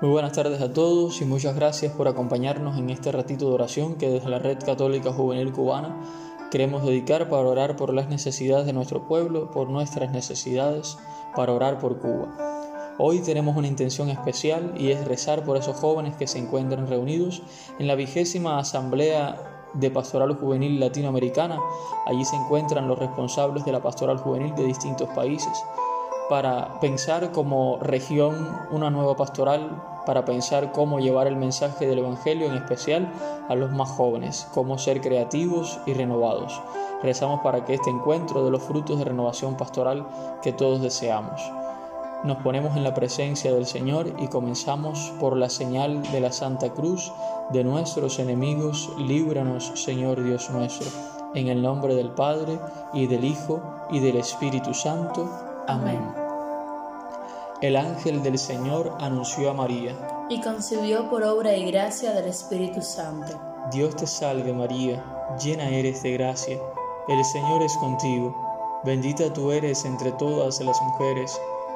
Muy buenas tardes a todos y muchas gracias por acompañarnos en este ratito de oración que desde la Red Católica Juvenil Cubana queremos dedicar para orar por las necesidades de nuestro pueblo, por nuestras necesidades, para orar por Cuba. Hoy tenemos una intención especial y es rezar por esos jóvenes que se encuentran reunidos en la vigésima Asamblea de Pastoral Juvenil Latinoamericana. Allí se encuentran los responsables de la Pastoral Juvenil de distintos países para pensar como región una nueva pastoral, para pensar cómo llevar el mensaje del Evangelio en especial a los más jóvenes, cómo ser creativos y renovados. Rezamos para que este encuentro de los frutos de renovación pastoral que todos deseamos. Nos ponemos en la presencia del Señor y comenzamos por la señal de la Santa Cruz de nuestros enemigos, líbranos Señor Dios nuestro, en el nombre del Padre y del Hijo y del Espíritu Santo. Amén. El ángel del Señor anunció a María. Y concibió por obra y gracia del Espíritu Santo. Dios te salve María, llena eres de gracia, el Señor es contigo, bendita tú eres entre todas las mujeres,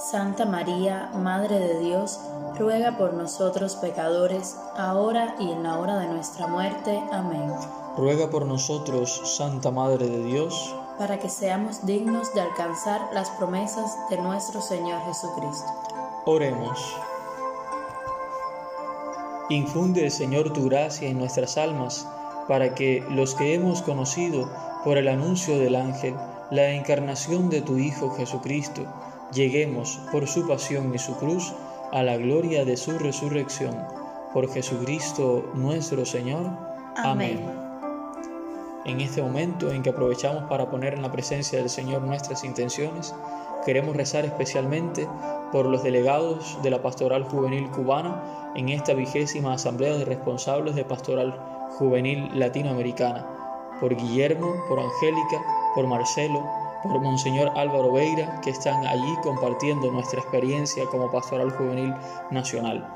Santa María, Madre de Dios, ruega por nosotros pecadores, ahora y en la hora de nuestra muerte. Amén. Ruega por nosotros, Santa Madre de Dios, para que seamos dignos de alcanzar las promesas de nuestro Señor Jesucristo. Oremos. Infunde, Señor, tu gracia en nuestras almas, para que los que hemos conocido por el anuncio del ángel la encarnación de tu Hijo Jesucristo, lleguemos por su pasión y su cruz a la gloria de su resurrección. Por Jesucristo nuestro Señor. Amén. En este momento en que aprovechamos para poner en la presencia del Señor nuestras intenciones, queremos rezar especialmente por los delegados de la Pastoral Juvenil Cubana en esta vigésima Asamblea de Responsables de Pastoral Juvenil Latinoamericana, por Guillermo, por Angélica, por Marcelo, por Monseñor Álvaro Veira, que están allí compartiendo nuestra experiencia como Pastoral Juvenil Nacional,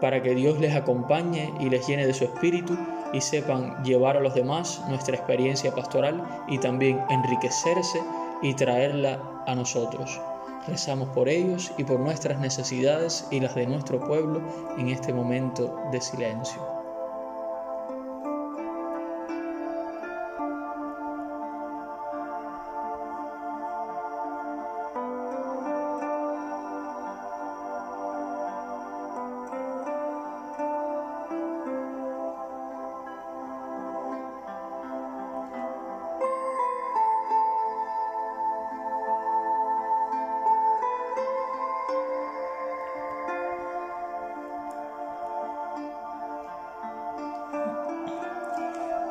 para que Dios les acompañe y les llene de su espíritu y sepan llevar a los demás nuestra experiencia pastoral y también enriquecerse y traerla a nosotros. Rezamos por ellos y por nuestras necesidades y las de nuestro pueblo en este momento de silencio.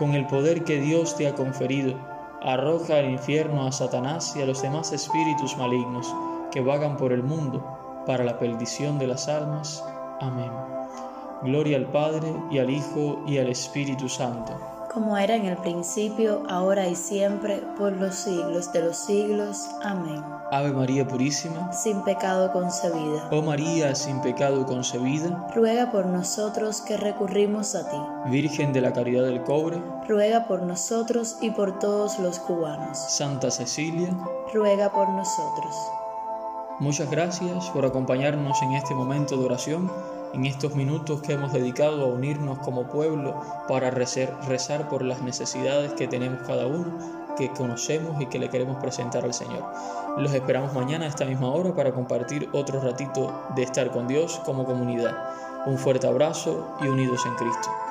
con el poder que Dios te ha conferido, arroja al infierno a Satanás y a los demás espíritus malignos que vagan por el mundo para la perdición de las almas. Amén. Gloria al Padre y al Hijo y al Espíritu Santo. Como era en el principio, ahora y siempre, por los siglos de los siglos. Amén. Ave María Purísima, sin pecado concebida. Oh María, sin pecado concebida, ruega por nosotros que recurrimos a ti. Virgen de la Caridad del Cobre, ruega por nosotros y por todos los cubanos. Santa Cecilia, ruega por nosotros. Muchas gracias por acompañarnos en este momento de oración en estos minutos que hemos dedicado a unirnos como pueblo para rezar, por las necesidades que tenemos cada uno, que conocemos y que le queremos presentar al Señor. Los esperamos mañana a esta misma hora para compartir otro ratito de estar con Dios como comunidad. Un fuerte abrazo y unidos en Cristo.